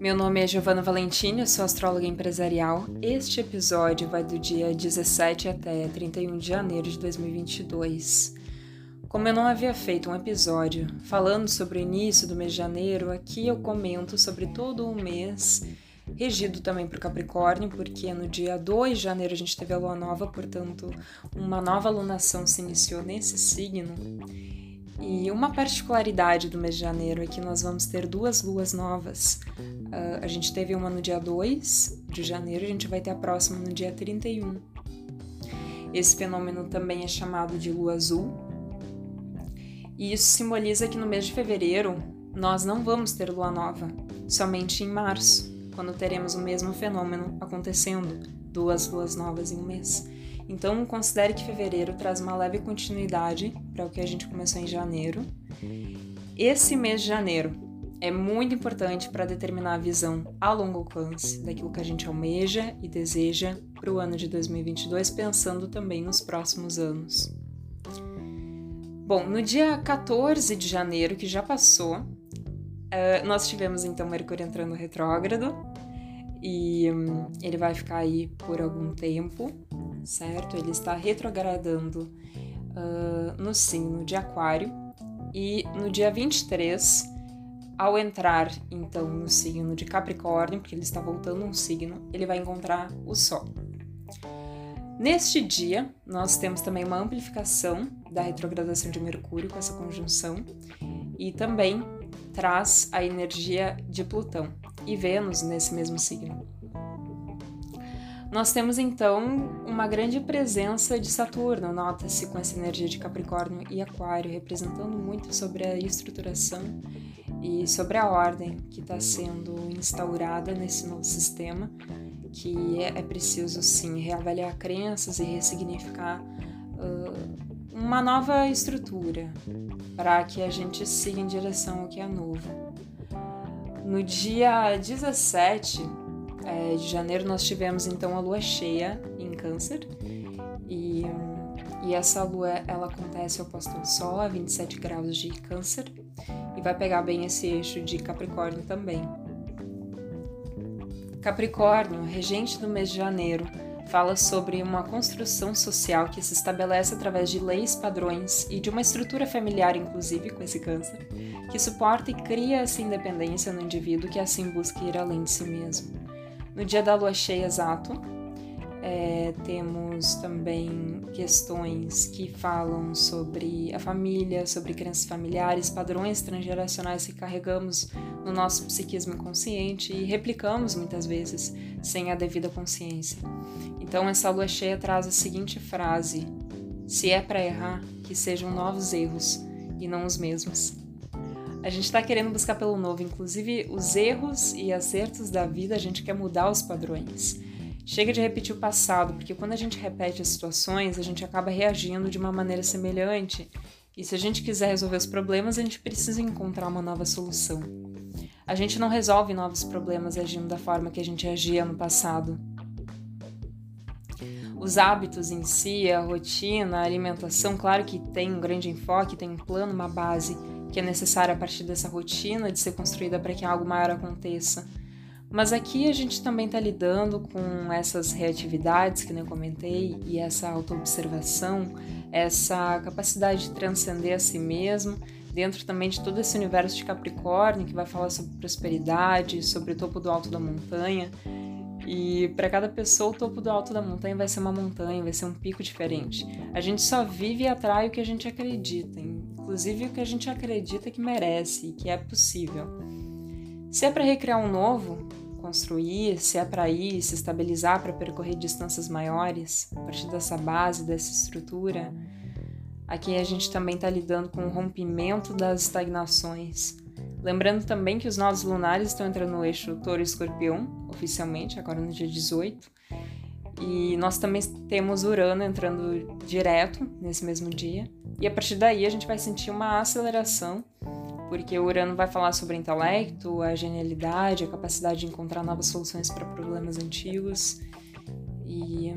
Meu nome é Giovanna Valentini, eu sou astróloga empresarial. Este episódio vai do dia 17 até 31 de janeiro de 2022. Como eu não havia feito um episódio falando sobre o início do mês de janeiro, aqui eu comento sobre todo o mês, regido também o Capricórnio, porque no dia 2 de janeiro a gente teve a lua nova, portanto, uma nova lunação se iniciou nesse signo. E uma particularidade do mês de janeiro é que nós vamos ter duas luas novas. Uh, a gente teve uma no dia 2 de janeiro, a gente vai ter a próxima no dia 31. Esse fenômeno também é chamado de lua azul. E isso simboliza que no mês de fevereiro nós não vamos ter lua nova, somente em março, quando teremos o mesmo fenômeno acontecendo, duas luas novas em um mês. Então, considere que fevereiro traz uma leve continuidade para o que a gente começou em janeiro. Esse mês de janeiro é muito importante para determinar a visão a longo alcance daquilo que a gente almeja e deseja para o ano de 2022, pensando também nos próximos anos. Bom, no dia 14 de janeiro, que já passou, uh, nós tivemos então Mercúrio entrando retrógrado e um, ele vai ficar aí por algum tempo certo? Ele está retrogradando uh, no signo de Aquário e no dia 23, ao entrar então no signo de Capricórnio, porque ele está voltando um signo, ele vai encontrar o Sol. Neste dia, nós temos também uma amplificação da retrogradação de Mercúrio com essa conjunção e também traz a energia de Plutão e Vênus nesse mesmo signo. Nós temos então uma grande presença de Saturno, nota-se com essa energia de Capricórnio e Aquário, representando muito sobre a estruturação e sobre a ordem que está sendo instaurada nesse novo sistema, que é, é preciso sim reavaliar crenças e ressignificar uh, uma nova estrutura para que a gente siga em direção ao que é novo. No dia 17 é, de janeiro nós tivemos então a lua cheia em Câncer e, e essa lua ela acontece oposta ao Sol a 27 graus de Câncer e vai pegar bem esse eixo de Capricórnio também. Capricórnio, regente do mês de janeiro, fala sobre uma construção social que se estabelece através de leis, padrões e de uma estrutura familiar, inclusive, com esse câncer, que suporta e cria essa independência no indivíduo que assim busca ir além de si mesmo. No dia da lua cheia exato, é, temos também questões que falam sobre a família, sobre crenças familiares, padrões transgeracionais que carregamos no nosso psiquismo inconsciente e replicamos muitas vezes sem a devida consciência. Então, essa lua cheia traz a seguinte frase: Se é para errar, que sejam novos erros e não os mesmos. A gente está querendo buscar pelo novo, inclusive os erros e acertos da vida, a gente quer mudar os padrões. Chega de repetir o passado, porque quando a gente repete as situações, a gente acaba reagindo de uma maneira semelhante. E se a gente quiser resolver os problemas, a gente precisa encontrar uma nova solução. A gente não resolve novos problemas agindo da forma que a gente agia no passado. Os hábitos em si, a rotina, a alimentação, claro que tem um grande enfoque, tem um plano, uma base que é necessária a partir dessa rotina de ser construída para que algo maior aconteça. Mas aqui a gente também está lidando com essas reatividades que eu comentei e essa autoobservação, essa capacidade de transcender a si mesmo, dentro também de todo esse universo de Capricórnio que vai falar sobre prosperidade, sobre o topo do alto da montanha. E para cada pessoa, o topo do alto da montanha vai ser uma montanha, vai ser um pico diferente. A gente só vive e atrai o que a gente acredita inclusive o que a gente acredita que merece e que é possível. Se é para recriar um novo, construir, se é para ir, se estabilizar para percorrer distâncias maiores, a partir dessa base, dessa estrutura, aqui a gente também está lidando com o rompimento das estagnações. Lembrando também que os nodos lunares estão entrando no eixo Touro e Escorpião, oficialmente, agora no dia 18. E nós também temos Urano entrando direto nesse mesmo dia. E a partir daí a gente vai sentir uma aceleração, porque Urano vai falar sobre intelecto, a genialidade, a capacidade de encontrar novas soluções para problemas antigos. E,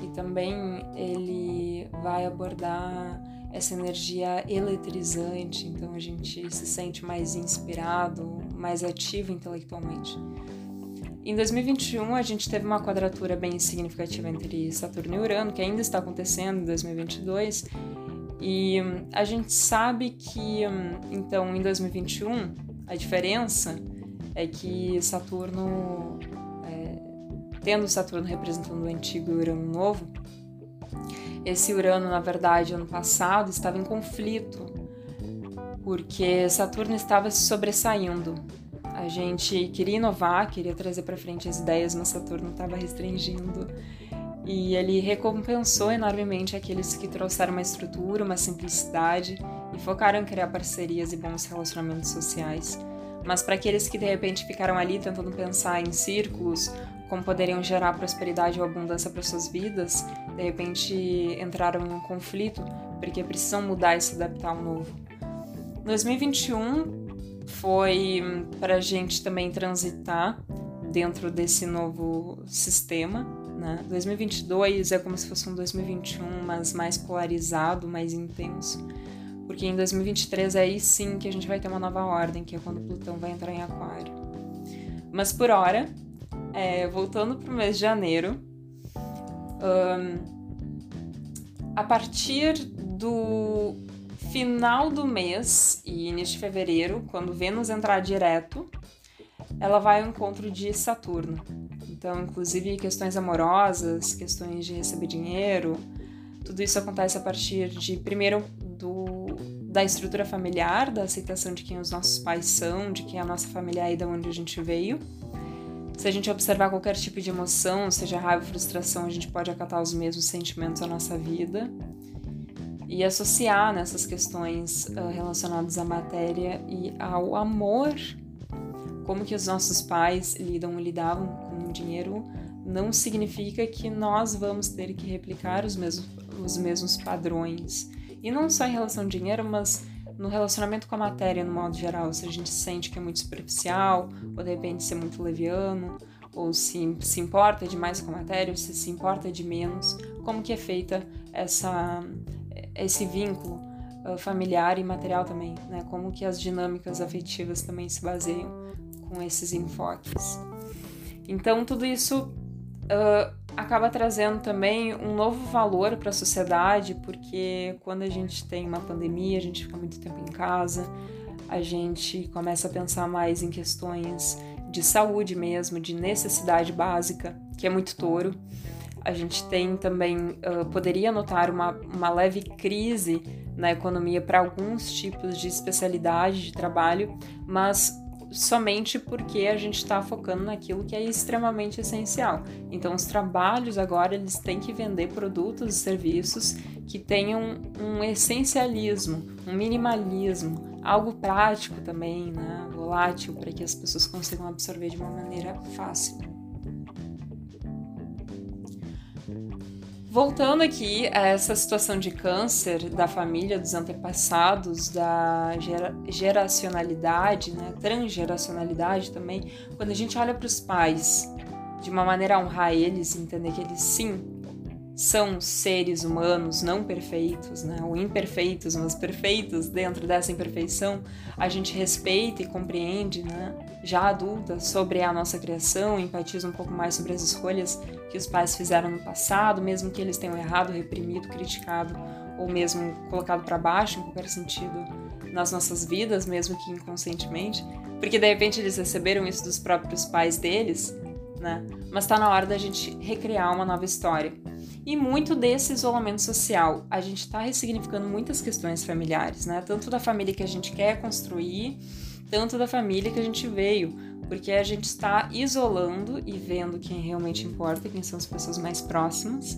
e também ele vai abordar essa energia eletrizante, então a gente se sente mais inspirado, mais ativo intelectualmente. Em 2021, a gente teve uma quadratura bem significativa entre Saturno e Urano, que ainda está acontecendo em 2022. E hum, a gente sabe que, hum, então, em 2021, a diferença é que Saturno, é, tendo Saturno representando o antigo e Urano novo, esse Urano, na verdade, ano passado estava em conflito, porque Saturno estava se sobressaindo. A gente queria inovar, queria trazer para frente as ideias, mas Saturno estava restringindo. E ele recompensou enormemente aqueles que trouxeram uma estrutura, uma simplicidade e focaram em criar parcerias e bons relacionamentos sociais. Mas para aqueles que de repente ficaram ali tentando pensar em círculos, como poderiam gerar prosperidade ou abundância para suas vidas, de repente entraram em um conflito porque precisam mudar e se adaptar ao novo. 2021 foi para a gente também transitar dentro desse novo sistema. Né? 2022 é como se fosse um 2021, mas mais polarizado, mais intenso porque em 2023 é aí sim que a gente vai ter uma nova ordem, que é quando Plutão vai entrar em Aquário. Mas por hora, é, voltando para o mês de janeiro, um, a partir do final do mês e início de fevereiro, quando Vênus entrar direto, ela vai ao encontro de Saturno. Então, inclusive questões amorosas, questões de receber dinheiro, tudo isso acontece a partir de primeiro do, da estrutura familiar, da aceitação de quem os nossos pais são, de quem a nossa família é e de onde a gente veio. Se a gente observar qualquer tipo de emoção, seja raiva, frustração, a gente pode acatar os mesmos sentimentos à nossa vida e associar nessas questões uh, relacionadas à matéria e ao amor, como que os nossos pais lidam lidavam com o dinheiro, não significa que nós vamos ter que replicar os mesmos, os mesmos padrões e não só em relação ao dinheiro, mas no relacionamento com a matéria no modo geral. Se a gente sente que é muito superficial, ou de repente ser muito leviano, ou se se importa demais com a matéria, ou se se importa de menos, como que é feita essa, esse vínculo uh, familiar e material também, né? Como que as dinâmicas afetivas também se baseiam com esses enfoques. Então, tudo isso uh, acaba trazendo também um novo valor para a sociedade, porque quando a gente tem uma pandemia, a gente fica muito tempo em casa, a gente começa a pensar mais em questões de saúde mesmo, de necessidade básica, que é muito touro. A gente tem também, uh, poderia notar uma, uma leve crise na economia para alguns tipos de especialidade de trabalho, mas somente porque a gente está focando naquilo que é extremamente essencial. Então, os trabalhos agora eles têm que vender produtos e serviços que tenham um essencialismo, um minimalismo, algo prático também, né? volátil, para que as pessoas consigam absorver de uma maneira fácil. Voltando aqui a essa situação de câncer da família, dos antepassados, da gera, geracionalidade, né, transgeracionalidade também, quando a gente olha para os pais de uma maneira a honrar eles, entender que eles sim são seres humanos não perfeitos, né, ou imperfeitos, mas perfeitos dentro dessa imperfeição, a gente respeita e compreende, né, já adulta, sobre a nossa criação, empatiza um pouco mais sobre as escolhas que os pais fizeram no passado, mesmo que eles tenham errado, reprimido, criticado ou mesmo colocado para baixo em qualquer sentido nas nossas vidas, mesmo que inconscientemente, porque de repente eles receberam isso dos próprios pais deles, né? Mas está na hora da gente recriar uma nova história. E muito desse isolamento social, a gente está ressignificando muitas questões familiares, né? Tanto da família que a gente quer construir, tanto da família que a gente veio, porque a gente está isolando e vendo quem realmente importa, quem são as pessoas mais próximas.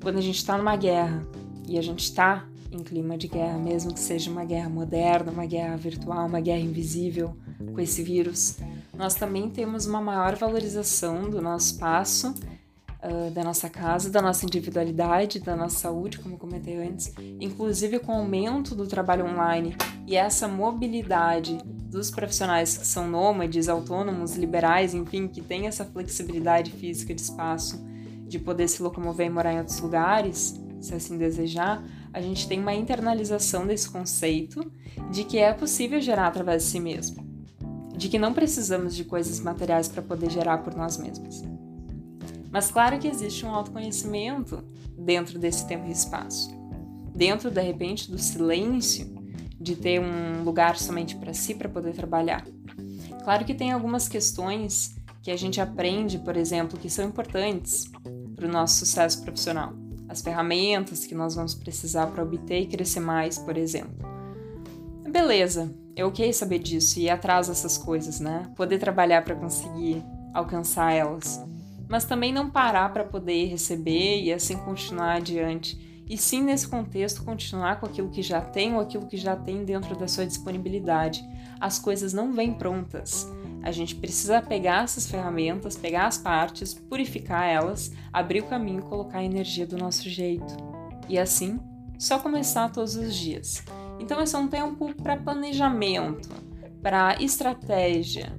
Quando a gente está numa guerra e a gente está em clima de guerra, mesmo que seja uma guerra moderna, uma guerra virtual, uma guerra invisível com esse vírus, nós também temos uma maior valorização do nosso espaço uh, da nossa casa, da nossa individualidade, da nossa saúde, como comentei antes, inclusive com o aumento do trabalho online e essa mobilidade dos profissionais que são nômades, autônomos, liberais, enfim, que têm essa flexibilidade física de espaço, de poder se locomover e morar em outros lugares, se assim desejar, a gente tem uma internalização desse conceito de que é possível gerar através de si mesmo. de que não precisamos de coisas materiais para poder gerar por nós mesmos. Mas claro que existe um autoconhecimento dentro desse tempo e espaço. Dentro, de repente, do silêncio, de ter um lugar somente para si para poder trabalhar. Claro que tem algumas questões que a gente aprende, por exemplo, que são importantes para o nosso sucesso profissional. As ferramentas que nós vamos precisar para obter e crescer mais, por exemplo. Beleza, é ok saber disso e ir atrás dessas coisas, né? Poder trabalhar para conseguir alcançar elas. Mas também não parar para poder receber e assim continuar adiante e sim nesse contexto continuar com aquilo que já tem ou aquilo que já tem dentro da sua disponibilidade. As coisas não vêm prontas. A gente precisa pegar essas ferramentas, pegar as partes, purificar elas, abrir o caminho colocar a energia do nosso jeito. E assim, só começar todos os dias. Então, esse é um tempo para planejamento, para estratégia,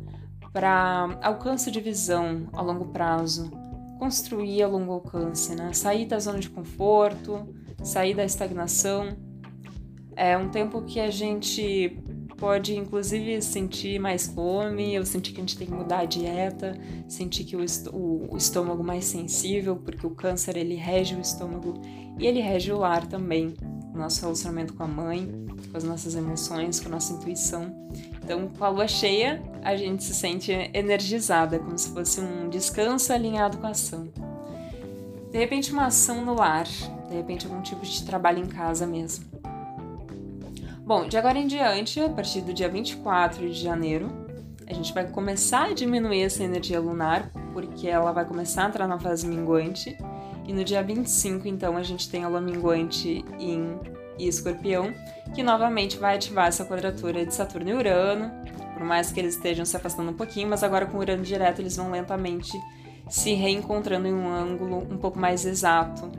para alcance de visão a longo prazo, construir a longo alcance, né? Sair da zona de conforto, sair da estagnação. É um tempo que a gente pode, inclusive, sentir mais fome, eu senti que a gente tem que mudar a dieta, sentir que o estômago mais sensível, porque o câncer ele rege o estômago e ele rege o lar também, o nosso relacionamento com a mãe, com as nossas emoções, com a nossa intuição. Então, com a lua cheia, a gente se sente energizada, como se fosse um descanso alinhado com a ação. De repente, uma ação no lar, de repente, algum tipo de trabalho em casa mesmo. Bom, de agora em diante, a partir do dia 24 de janeiro, a gente vai começar a diminuir essa energia lunar, porque ela vai começar a entrar na fase minguante. E no dia 25, então, a gente tem a lua minguante em escorpião, que novamente vai ativar essa quadratura de Saturno e Urano, por mais que eles estejam se afastando um pouquinho, mas agora com Urano direto eles vão lentamente se reencontrando em um ângulo um pouco mais exato.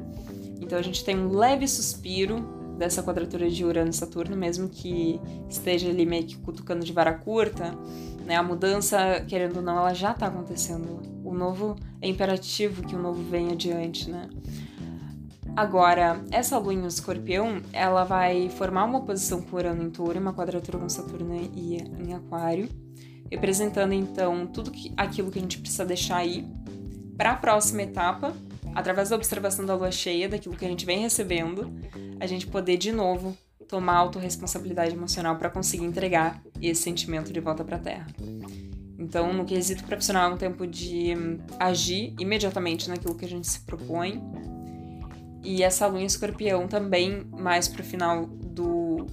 Então a gente tem um leve suspiro dessa quadratura de Urano e Saturno, mesmo que esteja ali meio que cutucando de vara curta, né? A mudança, querendo ou não, ela já está acontecendo. O novo é imperativo que o novo venha adiante, né? Agora, essa lua em escorpião, ela vai formar uma oposição com Urano em touro, uma quadratura com Saturno e em aquário, representando então tudo que, aquilo que a gente precisa deixar aí para a próxima etapa, através da observação da lua cheia, daquilo que a gente vem recebendo, a gente poder de novo tomar autorresponsabilidade emocional para conseguir entregar esse sentimento de volta para a Terra. Então, no quesito profissional, é um tempo de agir imediatamente naquilo que a gente se propõe. E essa lua em escorpião também, mais para o final do,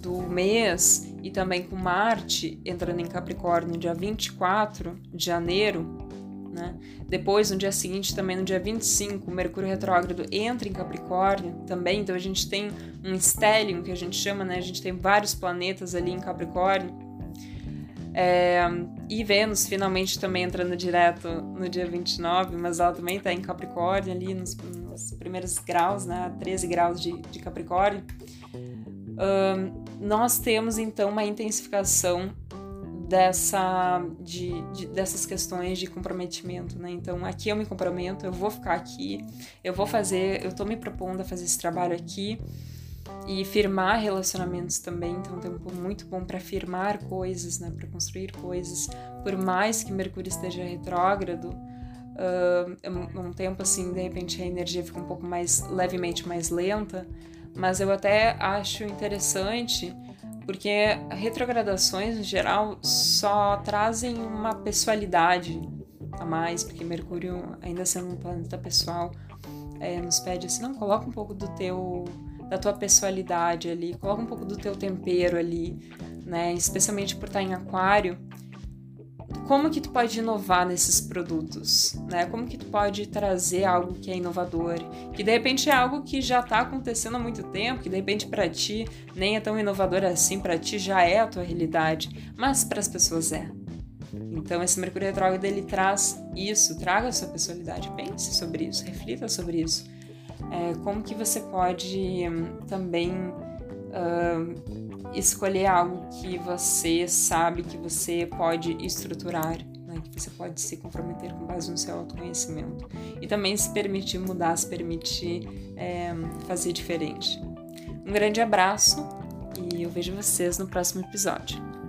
do mês, e também com Marte entrando em Capricórnio dia 24 de janeiro, né? Depois, no dia seguinte, também no dia 25, o Mercúrio retrógrado entra em Capricórnio também, então a gente tem um stellium que a gente chama, né? A gente tem vários planetas ali em Capricórnio. É, e Vênus finalmente também entrando direto no dia 29, mas ela também está em Capricórnio ali nos, nos, primeiros graus, né? 13 graus de, de Capricórnio. Um, nós temos então uma intensificação dessa de, de, dessas questões de comprometimento, né? Então aqui eu me comprometo, eu vou ficar aqui, eu vou fazer, eu tô me propondo a fazer esse trabalho aqui e firmar relacionamentos também, então é um tempo muito bom para firmar coisas, né? Para construir coisas, por mais que Mercúrio esteja retrógrado. Uh, um tempo assim, de repente a energia fica um pouco mais levemente mais lenta, mas eu até acho interessante porque retrogradações, em geral, só trazem uma pessoalidade a mais, porque Mercúrio, ainda sendo um planeta pessoal, é, nos pede assim, não, coloca um pouco do teu da tua pessoalidade ali, coloca um pouco do teu tempero ali, né? Especialmente por estar em aquário, como que tu pode inovar nesses produtos, né? Como que tu pode trazer algo que é inovador, que de repente é algo que já está acontecendo há muito tempo, que de repente para ti nem é tão inovador assim, para ti já é a tua realidade, mas para as pessoas é. Então esse Mercúrio retrógrado ele traz isso, traga a sua personalidade, pense sobre isso, reflita sobre isso. É, como que você pode hum, também uh, escolher algo que você sabe que você pode estruturar, né? que você pode se comprometer com base no seu autoconhecimento. E também se permitir mudar, se permitir é, fazer diferente. Um grande abraço e eu vejo vocês no próximo episódio.